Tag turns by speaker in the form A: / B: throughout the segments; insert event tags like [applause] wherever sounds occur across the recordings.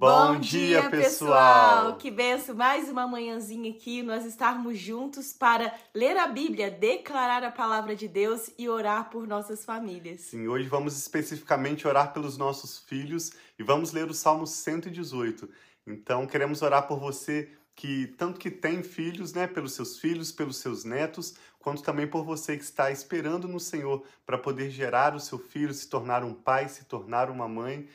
A: Bom, dia, pessoal! Que benção! Mais uma manhãzinha aqui, nós estarmos juntos para ler a Bíblia, declarar a palavra de Deus e orar por nossas famílias.
B: Sim, hoje vamos especificamente orar pelos nossos filhos e vamos ler o Salmo 118. Então, queremos orar por você que tanto que tem filhos, né, pelos seus filhos, pelos seus netos, quanto também por você que está esperando no Senhor para poder gerar o seu filho, se tornar um pai, se tornar uma mãe.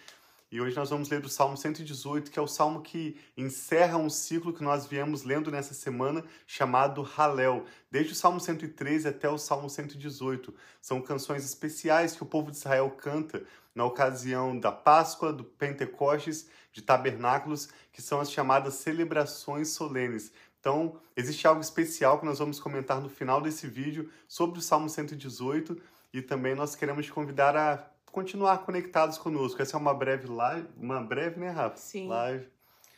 B: E hoje nós vamos ler o Salmo 118, que é o salmo que encerra um ciclo que nós viemos lendo nessa semana, chamado Halel. Desde o Salmo 113 até o Salmo 118. São canções especiais que o povo de Israel canta na ocasião da Páscoa, do Pentecostes, de Tabernáculos, que são as chamadas celebrações solenes. Então, existe algo especial que nós vamos comentar no final desse vídeo sobre o Salmo 118 e também nós queremos te convidar a continuar conectados conosco. Essa é uma breve live, uma breve, né, Rafa?
A: Sim.
B: Live.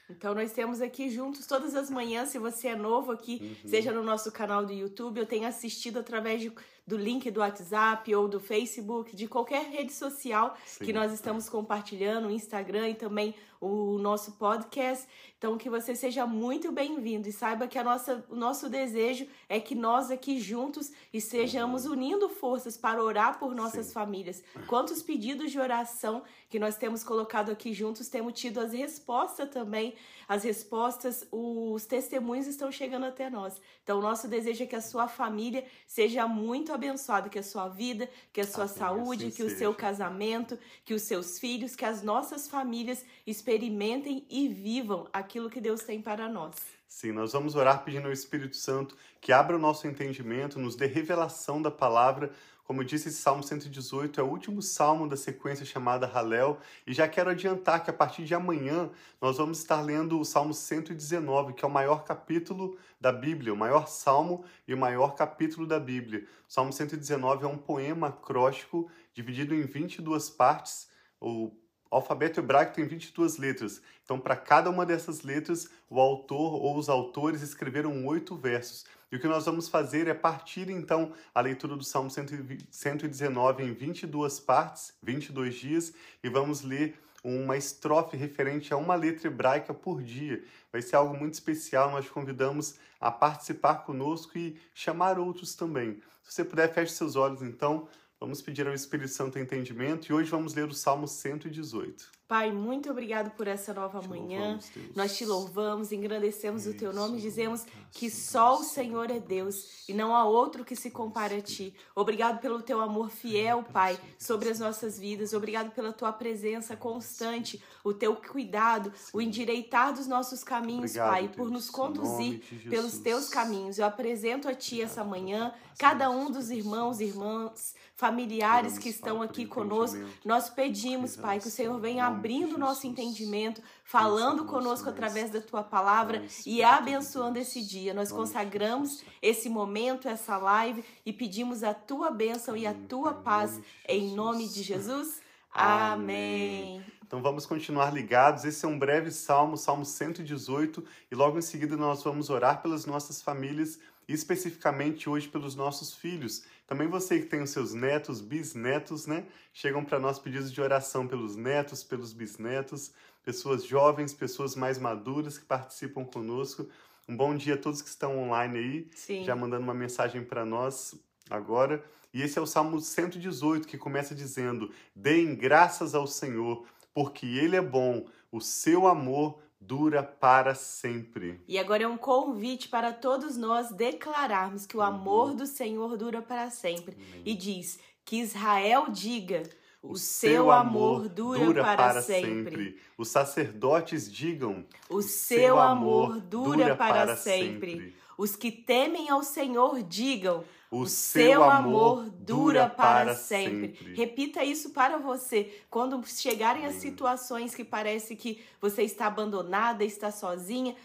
A: Então nós temos aqui juntos todas as manhãs, se você é novo aqui, uhum. seja no nosso canal do YouTube, eu tenho assistido através de do link do WhatsApp ou do Facebook, de qualquer rede social Sim. que nós estamos compartilhando, o Instagram e também o nosso podcast. Então, que você seja muito bem-vindo e saiba que a nossa, o nosso desejo é que nós aqui juntos estejamos uhum. unindo forças para orar por nossas Sim. famílias. Quantos pedidos de oração que nós temos colocado aqui juntos, temos tido as respostas também, as respostas, os testemunhos estão chegando até nós. Então, o nosso desejo é que a sua família seja muito abençoada, que a sua vida, que a sua assim, saúde, assim que seja. o seu casamento, que os seus filhos, que as nossas famílias experimentem e vivam aquilo que Deus tem para nós.
B: Sim, nós vamos orar pedindo ao Espírito Santo que abra o nosso entendimento, nos dê revelação da palavra, como disse, esse Salmo 118 é o último salmo da sequência chamada Halel, e já quero adiantar que a partir de amanhã nós vamos estar lendo o Salmo 119, que é o maior capítulo da Bíblia, o maior salmo e o maior capítulo da Bíblia. O Salmo 119 é um poema acróstico dividido em 22 partes. O alfabeto hebraico tem 22 letras. Então, para cada uma dessas letras, o autor ou os autores escreveram oito versos. E o que nós vamos fazer é partir então a leitura do Salmo 119 em 22 partes, 22 dias, e vamos ler uma estrofe referente a uma letra hebraica por dia. Vai ser algo muito especial, nós convidamos a participar conosco e chamar outros também. Se você puder, feche seus olhos então. Vamos pedir ao Espírito Santo entendimento e hoje vamos ler o Salmo 118.
A: Pai, muito obrigado por essa nova te manhã. Louvamos, Nós te louvamos, engrandecemos Isso, o teu nome e dizemos que só o Senhor é Deus e não há outro que se compare a ti. Obrigado pelo teu amor fiel, Pai, sobre as nossas vidas. Obrigado pela tua presença constante, o teu cuidado, o endireitar dos nossos caminhos, obrigado, Pai, por nos conduzir pelos teus caminhos. Eu apresento a ti essa manhã cada um dos irmãos irmãs familiares que estão aqui conosco. Nós pedimos, Pai, que o Senhor venha abrindo o nosso entendimento, falando conosco através da tua palavra e abençoando esse dia. Nós consagramos esse momento, essa live e pedimos a tua bênção e a tua paz em nome de Jesus. [laughs] Amém.
B: Então vamos continuar ligados. Esse é um breve salmo, Salmo 118, e logo em seguida nós vamos orar pelas nossas famílias especificamente hoje pelos nossos filhos. Também você que tem os seus netos, bisnetos, né? Chegam para nós pedidos de oração pelos netos, pelos bisnetos, pessoas jovens, pessoas mais maduras que participam conosco. Um bom dia a todos que estão online aí,
A: Sim.
B: já mandando uma mensagem para nós agora. E esse é o Salmo 118 que começa dizendo: Deem graças ao Senhor, porque Ele é bom, o seu amor dura para sempre.
A: E agora é um convite para todos nós declararmos que o uhum. amor do Senhor dura para sempre. E diz que Israel diga. O, seu amor dura, dura para, para sempre. sempre.
B: Os sacerdotes digam:
A: O seu amor dura para sempre. sempre. Os que temem ao Senhor digam: o, seu amor dura para sempre. sempre. Repita isso para você. Quando chegarem as situações que parece que você está abandonada, está sozinha,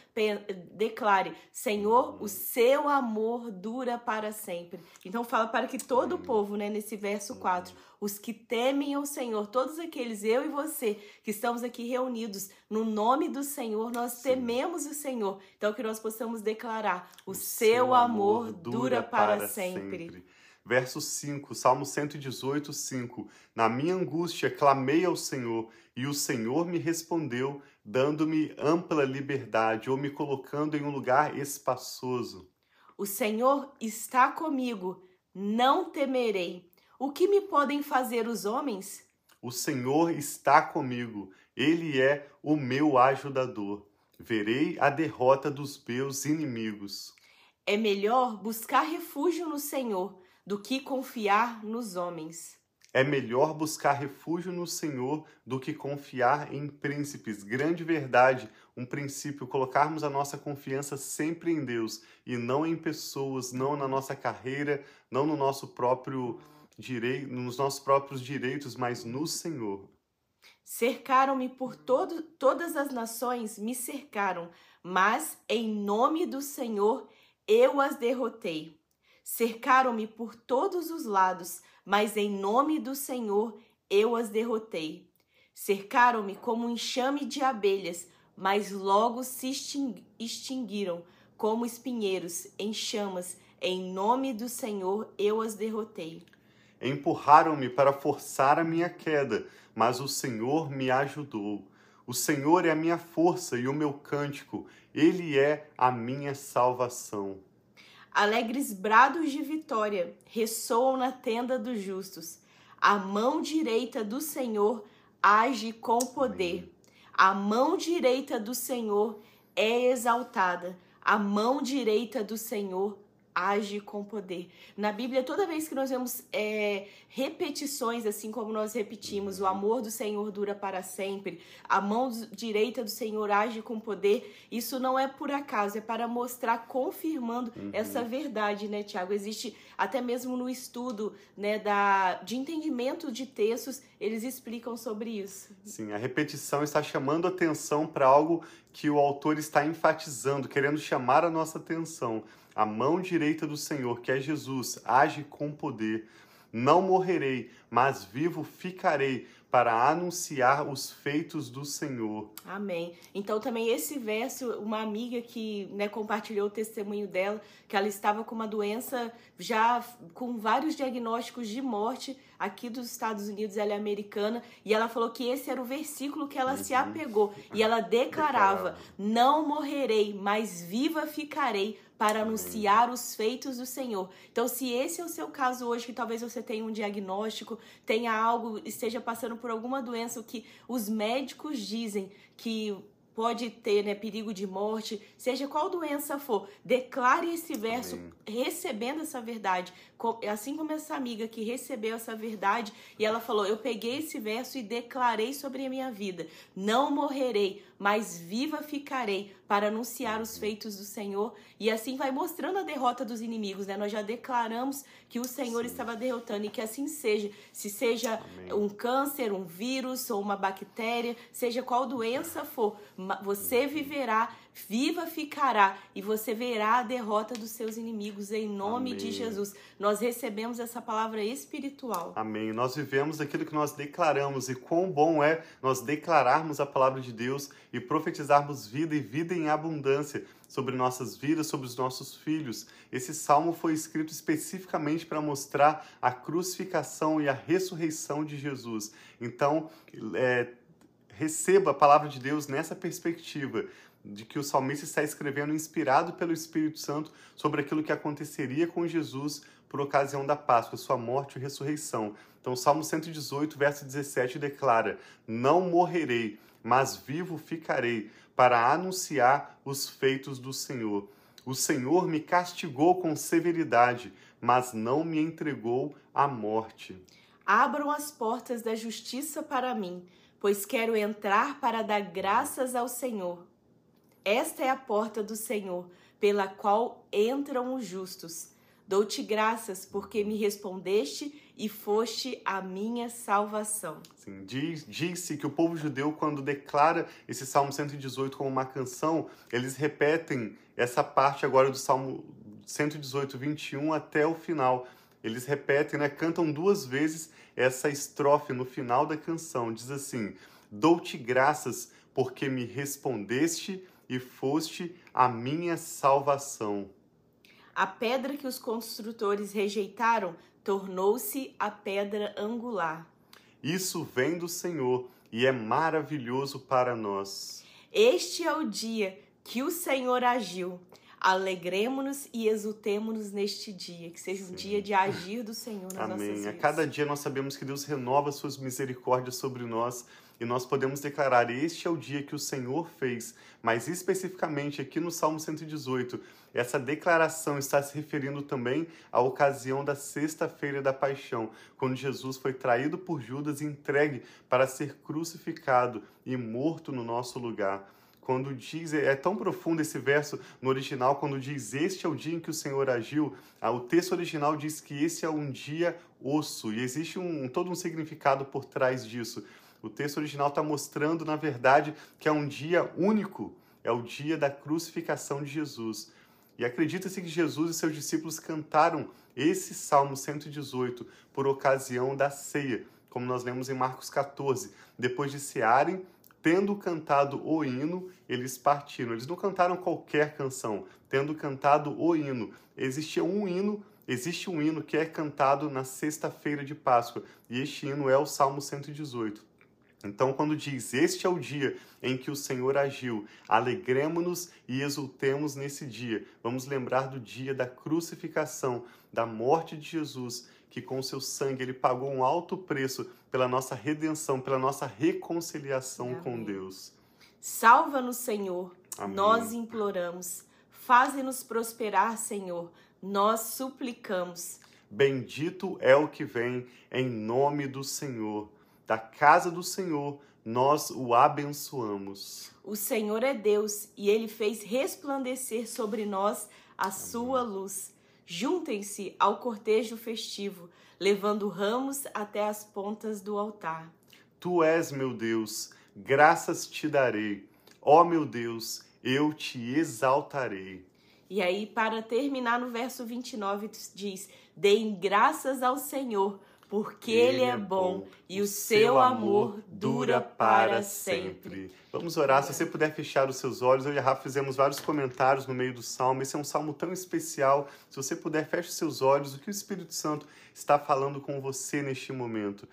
A: declare: Senhor, o seu amor dura para sempre. Então fala para que todo o povo, né, nesse verso 4, os que temem o Senhor, todos aqueles, eu e você, que estamos aqui reunidos no nome do Senhor, nós Sim. tememos o Senhor. Então que nós possamos declarar: o, o seu amor dura para sempre. sempre.
B: Verso 5, Salmo 118, 5. Na minha angústia clamei ao Senhor, e o Senhor me respondeu, dando-me ampla liberdade ou me colocando em um lugar espaçoso.
A: O Senhor está comigo, não temerei. O que me podem fazer os homens?
B: O Senhor está comigo, ele é o meu ajudador. Verei a derrota dos meus inimigos.
A: É melhor buscar refúgio no Senhor do que confiar nos homens.
B: É melhor buscar refúgio no Senhor do que confiar em príncipes. Grande verdade, um princípio, colocarmos a nossa confiança sempre em Deus e não em pessoas, não na nossa carreira, não no nosso próprio direito, nos nossos próprios direitos, mas no Senhor.
A: Cercaram-me por todo, todas as nações, me cercaram, mas em nome do Senhor eu as derrotei. Cercaram-me por todos os lados, mas em nome do Senhor eu as derrotei. Cercaram-me como um enxame de abelhas, mas logo se extinguiram como espinheiros em chamas. Em nome do Senhor eu as derrotei.
B: Empurraram-me para forçar a minha queda, mas o Senhor me ajudou. O Senhor é a minha força e o meu cântico, ele é a minha salvação.
A: Alegres brados de vitória ressoam na tenda dos justos. A mão direita do Senhor age com poder. A mão direita do Senhor é exaltada. A mão direita do Senhor age com poder. Na Bíblia, toda vez que nós vemos é, repetições, assim como nós repetimos, o amor do Senhor dura para sempre, a mão direita do Senhor age com poder, isso não é por acaso, é para mostrar, confirmando uhum. essa verdade, né, Tiago? Existe até mesmo no estudo né, da, de entendimento de textos, eles explicam sobre isso.
B: Sim, a repetição está chamando atenção para algo que o autor está enfatizando, querendo chamar a nossa atenção. A mão direita do Senhor, que é Jesus, age com poder. Não morrerei, mas vivo ficarei para anunciar os feitos do Senhor.
A: Amém. Então também esse verso, uma amiga que né, compartilhou o testemunho dela, que ela estava com uma doença já com vários diagnósticos de morte aqui dos Estados Unidos, ela é americana, e ela falou que esse era o versículo que ela uhum. se apegou. E ela declarava: declarava. Não morrerei, mas viva ficarei para anunciar os feitos do Senhor. Então, se esse é o seu caso hoje, que talvez você tenha um diagnóstico, tenha algo, esteja passando por alguma doença, que os médicos dizem que pode ter né, perigo de morte, seja qual doença for, declare esse verso Amém. recebendo essa verdade. Assim como essa amiga que recebeu essa verdade e ela falou: Eu peguei esse verso e declarei sobre a minha vida. Não morrerei, mas viva ficarei para anunciar os feitos do Senhor. E assim vai mostrando a derrota dos inimigos, né? Nós já declaramos que o Senhor Sim. estava derrotando e que assim seja. Se seja Amém. um câncer, um vírus ou uma bactéria, seja qual doença for, você viverá viva ficará e você verá a derrota dos seus inimigos em nome Amém. de Jesus. Nós recebemos essa palavra espiritual.
B: Amém. Nós vivemos aquilo que nós declaramos e quão bom é nós declararmos a palavra de Deus e profetizarmos vida e vida em abundância sobre nossas vidas, sobre os nossos filhos. Esse salmo foi escrito especificamente para mostrar a crucificação e a ressurreição de Jesus. Então, é, receba a palavra de Deus nessa perspectiva de que o salmista está escrevendo inspirado pelo Espírito Santo sobre aquilo que aconteceria com Jesus por ocasião da Páscoa, sua morte e ressurreição. Então, Salmo 118, verso 17 declara: Não morrerei, mas vivo ficarei para anunciar os feitos do Senhor. O Senhor me castigou com severidade, mas não me entregou à morte.
A: Abram as portas da justiça para mim, pois quero entrar para dar graças ao Senhor. Esta é a porta do Senhor, pela qual entram os justos. Dou-te graças porque me respondeste e foste a minha salvação.
B: Sim, diz, disse que o povo judeu, quando declara esse Salmo 118 como uma canção, eles repetem essa parte agora do Salmo 118, 21 até o final. Eles repetem, né, cantam duas vezes essa estrofe no final da canção. Diz assim: Dou-te graças porque me respondeste e foste a minha salvação.
A: A pedra que os construtores rejeitaram tornou-se a pedra angular.
B: Isso vem do Senhor e é maravilhoso para nós.
A: Este é o dia que o Senhor agiu. Alegremos-nos e exultemos neste dia, que seja um dia de agir do Senhor nas
B: Amém.
A: nossas vidas.
B: A cada dia nós sabemos que Deus renova suas misericórdias sobre nós e nós podemos declarar: Este é o dia que o Senhor fez. Mas especificamente aqui no Salmo 118, essa declaração está se referindo também à ocasião da sexta-feira da paixão, quando Jesus foi traído por Judas e entregue para ser crucificado e morto no nosso lugar quando diz, é tão profundo esse verso no original, quando diz este é o dia em que o Senhor agiu, o texto original diz que esse é um dia osso, e existe um, todo um significado por trás disso. O texto original está mostrando, na verdade, que é um dia único, é o dia da crucificação de Jesus. E acredita-se que Jesus e seus discípulos cantaram esse Salmo 118 por ocasião da ceia, como nós lemos em Marcos 14. Depois de cearem, tendo cantado o hino, eles partiram. Eles não cantaram qualquer canção, tendo cantado o hino. Existia um hino, existe um hino que é cantado na sexta-feira de Páscoa, e este hino é o Salmo 118. Então, quando diz: Este é o dia em que o Senhor agiu, alegremos-nos e exultemos nesse dia. Vamos lembrar do dia da crucificação, da morte de Jesus, que com seu sangue ele pagou um alto preço pela nossa redenção, pela nossa reconciliação
A: Amém.
B: com Deus.
A: Salva-nos, Senhor,
B: Amém.
A: nós imploramos. Faze-nos prosperar, Senhor, nós suplicamos.
B: Bendito é o que vem em nome do Senhor. Da casa do Senhor nós o abençoamos.
A: O Senhor é Deus e ele fez resplandecer sobre nós a sua luz. Juntem-se ao cortejo festivo, levando ramos até as pontas do altar.
B: Tu és meu Deus, graças te darei. Ó meu Deus, eu te exaltarei.
A: E aí, para terminar no verso 29, diz: Deem graças ao Senhor, porque Ele é bom e o seu amor dura para sempre.
B: Vamos orar. Se você puder fechar os seus olhos, eu e a Rafa fizemos vários comentários no meio do salmo. Esse é um salmo tão especial. Se você puder, feche os seus olhos. O que o Espírito Santo está falando com você neste momento?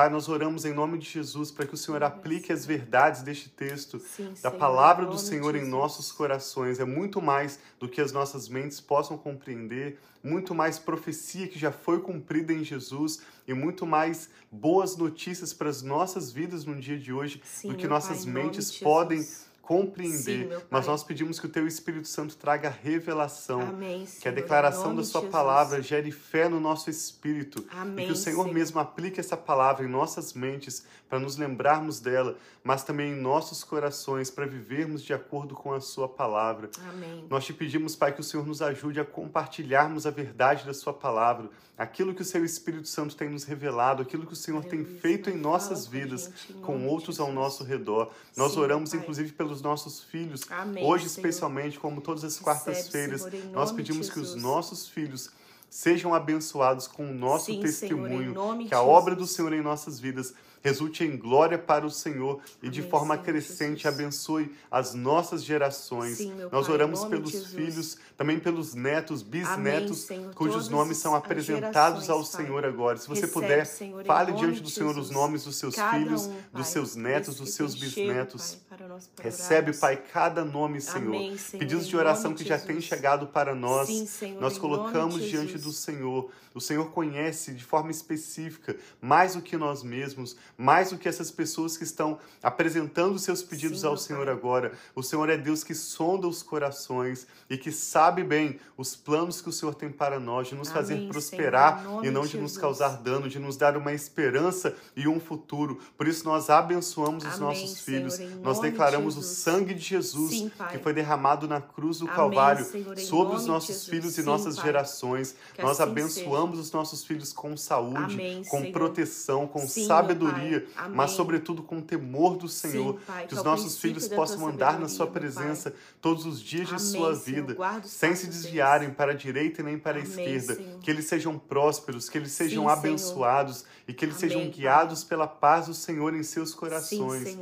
B: Pai, nós oramos em nome de Jesus para que o Senhor aplique as verdades deste texto,
A: Sim,
B: da palavra do Senhor em nossos corações. É muito mais do que as nossas mentes possam compreender, muito mais profecia que já foi cumprida em Jesus e muito mais boas notícias para as nossas vidas no dia de hoje
A: Sim,
B: do que nossas
A: Pai,
B: mentes
A: de
B: podem
A: Jesus.
B: Compreender.
A: Sim,
B: Mas nós pedimos que o Teu Espírito Santo traga revelação.
A: Amém,
B: Que a declaração da
A: de
B: Sua
A: Jesus.
B: palavra gere fé no nosso espírito.
A: Amém,
B: e que o Senhor
A: Senhor.
B: mesmo aplique essa palavra em nossas mentes para nos lembrarmos dela, mas também em nossos corações para vivermos de acordo com a Sua palavra.
A: Amém.
B: Nós te pedimos, Pai, que o Senhor nos ajude a compartilharmos a verdade da Sua palavra, aquilo que o Seu Espírito Santo tem nos revelado, aquilo que o Senhor tem
A: Aleluia,
B: feito em nossas vidas, com
A: de
B: outros ao nosso redor. Nós
A: Sim,
B: oramos,
A: Pai.
B: inclusive, pelos nossos filhos.
A: Amém,
B: Hoje,
A: Senhor.
B: especialmente, como todas as quartas-feiras,
A: Senhor,
B: nós
A: de
B: pedimos que os
A: Jesus.
B: nossos filhos sejam abençoados com o nosso
A: Sim, Senhor,
B: testemunho,
A: em nome
B: que
A: de
B: a obra do
A: Jesus.
B: Senhor em nossas vidas resulte em glória para o Senhor e de
A: Amém,
B: forma
A: Senhor
B: crescente
A: Jesus.
B: abençoe as nossas gerações.
A: Sim,
B: Nós
A: Pai,
B: oramos
A: de
B: pelos
A: Jesus.
B: filhos, também pelos netos, bisnetos,
A: Senhor.
B: cujos
A: Todas
B: nomes são apresentados ao
A: gerações, Pai.
B: Senhor agora. Se você
A: Recebe,
B: puder,
A: Senhor,
B: fale diante do
A: de
B: Senhor os
A: Jesus.
B: nomes dos seus
A: Cada
B: filhos,
A: um,
B: dos
A: Pai,
B: seus netos, dos seus bisnetos.
A: Nós
B: Recebe. Pai, cada nome, Senhor.
A: Amém, Senhor,
B: Pedidos de oração que já
A: Jesus.
B: têm chegado para nós.
A: Sim, Senhor,
B: nós colocamos diante do Senhor. O Senhor conhece de forma específica, mais do que nós mesmos, mais do que essas pessoas que estão apresentando seus pedidos
A: Sim,
B: ao Senhor
A: Pai.
B: agora. O Senhor é Deus que sonda os corações e que sabe bem os planos que o Senhor tem para nós, de nos
A: Amém,
B: fazer prosperar e não
A: de
B: de nos causar dano, de nos dar uma esperança e um futuro. Por isso nós abençoamos os
A: Amém,
B: nossos
A: Senhor,
B: filhos. Nós
A: nome de
B: declaramos o
A: Jesus.
B: sangue de Jesus
A: Sim,
B: que foi derramado na cruz do
A: Amém,
B: Calvário
A: Senhor,
B: sobre os nossos filhos e
A: Sim,
B: nossas
A: Pai.
B: gerações.
A: Que
B: Nós
A: assim
B: abençoamos os nossos filhos com saúde,
A: Amém,
B: com
A: Senhor.
B: proteção, com
A: Sim,
B: sabedoria, mas sobretudo com temor do Senhor.
A: Pai,
B: que
A: que
B: os
A: é o
B: nossos filhos possam andar na sua presença todos os dias de sua vida, sem se desviarem para a direita e nem para a esquerda. Que eles sejam prósperos, que eles sejam abençoados e que eles sejam guiados pela paz do Senhor em seus corações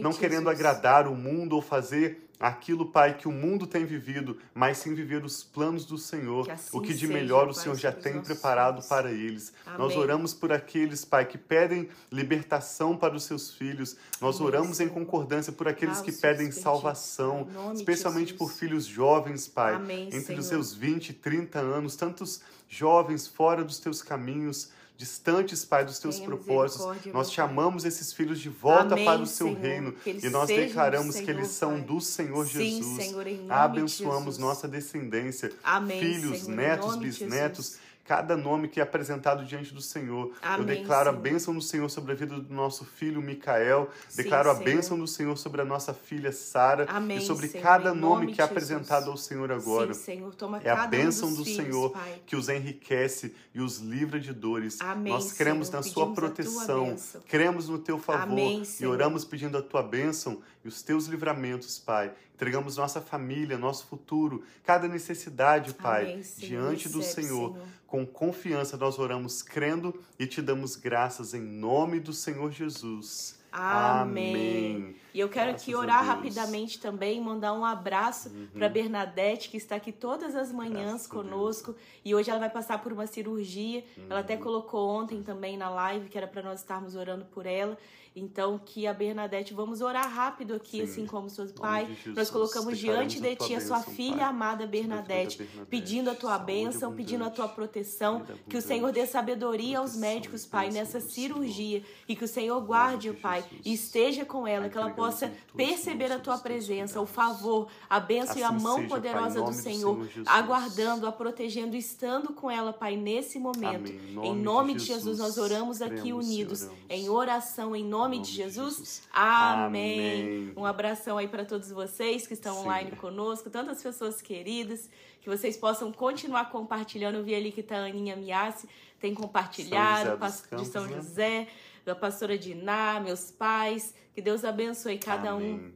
B: não querendo agradar agradar o mundo ou fazer aquilo, Pai, que o mundo tem vivido, mas sim viver os planos do Senhor,
A: Que assim
B: o que de melhor o Senhor já tem preparado
A: filhos.
B: para eles. Nós
A: Amém.
B: oramos por aqueles, Pai, que pedem libertação para os seus filhos. Nós
A: Amém,
B: oramos em concordância por aqueles
A: Ah,
B: que pedem salvação, especialmente por filhos jovens, Pai,
A: Amém,
B: entre
A: Senhor.
B: os seus 20, 30 anos, tantos jovens fora dos teus caminhos, distantes, Pai, dos teus
A: Tenha
B: propósitos. Nós chamamos esses filhos de volta
A: Amém,
B: para o seu
A: Senhor.
B: reino
A: Que
B: e nós declaramos que
A: Senhor,
B: eles são do Senhor
A: Sim,
B: Jesus.
A: Senhor, nome de
B: Abençoamos
A: Jesus.
B: nossa descendência,
A: Amém,
B: filhos,
A: Senhor,
B: netos, bisnetos. Cada nome que é apresentado diante do Senhor. Eu
A: Amém,
B: declaro a bênção do Senhor sobre a vida do nosso filho Micael,
A: Sim,
B: declaro a bênção do Senhor sobre a nossa filha Sara e sobre
A: Senhor,
B: cada nome
A: nome
B: que é apresentado ao Senhor agora.
A: Sim, Senhor, toma
B: É a
A: um
B: bênção
A: dos
B: do
A: filhos,
B: Senhor
A: Pai.
B: que os enriquece e os livra de dores.
A: Amém,
B: Nós cremos na sua proteção, cremos no teu favor
A: Amém,
B: e oramos pedindo a tua bênção e os teus livramentos, Pai. Entregamos nossa família, nosso futuro, cada necessidade, Pai,
A: Amém, Senhor.
B: diante do
A: Recebe,
B: Senhor.
A: Senhor.
B: Com confiança nós oramos crendo e te damos graças em nome do Senhor Jesus.
A: Amém. E eu quero
B: Graças
A: aqui orar.
B: Uhum.
A: rapidamente também, mandar um abraço para Bernadette, que está aqui todas as manhãs
B: Graças
A: conosco. E hoje ela vai passar por uma cirurgia. Ela até
B: Uhum.
A: colocou ontem também na live, que era para nós estarmos orando por ela. Então, que a Bernadette, vamos orar rápido aqui,
B: Sim.
A: assim como
B: nome
A: pai.
B: Jesus,
A: Nós colocamos diante de ti a sua
B: bênção,
A: filha
B: Pai.
A: amada Bernadette,
B: Bernadette.
A: pedindo a tua bênção, pedindo a tua proteção. Que o Senhor dê sabedoria aos médicos, Pai, nessa cirurgia. E que o Senhor guarde,
B: de
A: Pai, e esteja com ela, que ela possa perceber a tua presença, o favor, a bênção e a
B: Assim
A: mão poderosa do Senhor, aguardando, a protegendo, estando com ela, Pai, nesse momento.
B: Em nome de
A: Jesus, nós oramos aqui unidos em oração, em nome,
B: nome de
A: Jesus.
B: Jesus.
A: Amém.
B: Amém.
A: Um abração aí para todos vocês que estão
B: Sim.
A: online conosco, tantas pessoas queridas, que vocês possam continuar compartilhando. Eu vi ali que tá a Aninha Miassi, tem compartilhado,
B: São
A: pas- de
B: Campos,
A: São
B: né?
A: José, da pastora Diná, meus pais. Que Deus abençoe cada um
B: Amém.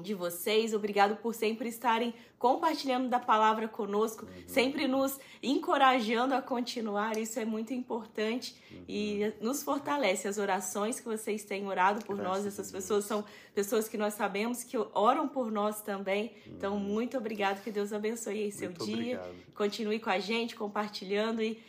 A: De vocês. Obrigado por sempre estarem compartilhando da palavra conosco,
B: Uhum.
A: sempre nos encorajando a continuar. Isso é muito importante
B: Uhum.
A: e nos fortalece. As orações que vocês têm orado por
B: Graças
A: nós, essas pessoas são pessoas que nós sabemos que oram por nós também. Então, muito obrigado. Que Deus abençoe aí seu
B: Uhum. Muito
A: dia.
B: obrigado.
A: Continue com a gente, compartilhando e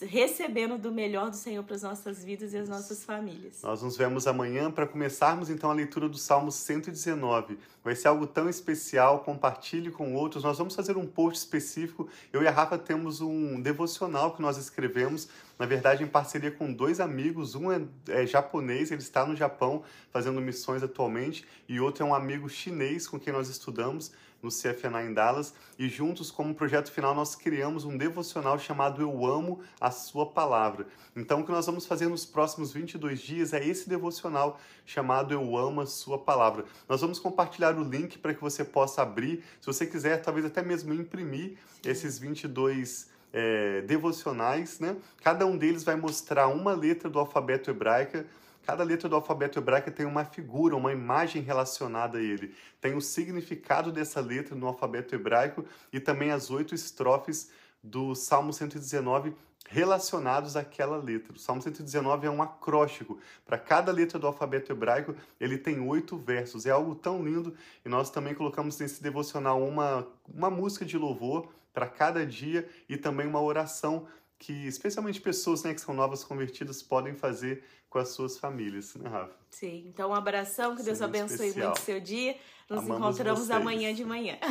A: recebendo do melhor do Senhor para as nossas vidas e as nossas famílias.
B: Nós nos vemos amanhã para começarmos então a leitura do Salmo 119. Vai ser algo tão especial, compartilhe com outros. Nós vamos fazer um post específico. Eu e a Rafa temos um devocional que nós escrevemos, na verdade em parceria com dois amigos. Um é, é japonês, ele está no Japão fazendo missões atualmente, e outro é um amigo chinês com quem nós estudamos no CFNA em Dallas, e juntos, como projeto final, nós criamos um devocional chamado Eu Amo a Sua Palavra. Então, o que nós vamos fazer nos próximos 22 dias é esse devocional chamado Eu Amo a Sua Palavra. Nós vamos compartilhar o link para que você possa abrir, se você quiser, talvez até mesmo imprimir esses 22 é, devocionais, né? Cada um deles vai mostrar uma letra do alfabeto hebraica. Cada letra do alfabeto hebraico tem uma figura, uma imagem relacionada a ele. Tem o significado dessa letra no alfabeto hebraico e também as oito estrofes do Salmo 119 relacionados àquela letra. O Salmo 119 é um acróstico. Para cada letra do alfabeto hebraico, ele tem oito versos. É algo tão lindo. E nós também colocamos nesse devocional uma, uma música de louvor para cada dia e também uma oração que especialmente pessoas né, que são novas convertidas podem fazer com as suas famílias, né, Rafa?
A: Sim, então um abração, que Deus
B: Sim,
A: abençoe
B: especial.
A: muito o seu dia. Nos
B: Amamos
A: encontramos
B: vocês.
A: amanhã de manhã. [laughs]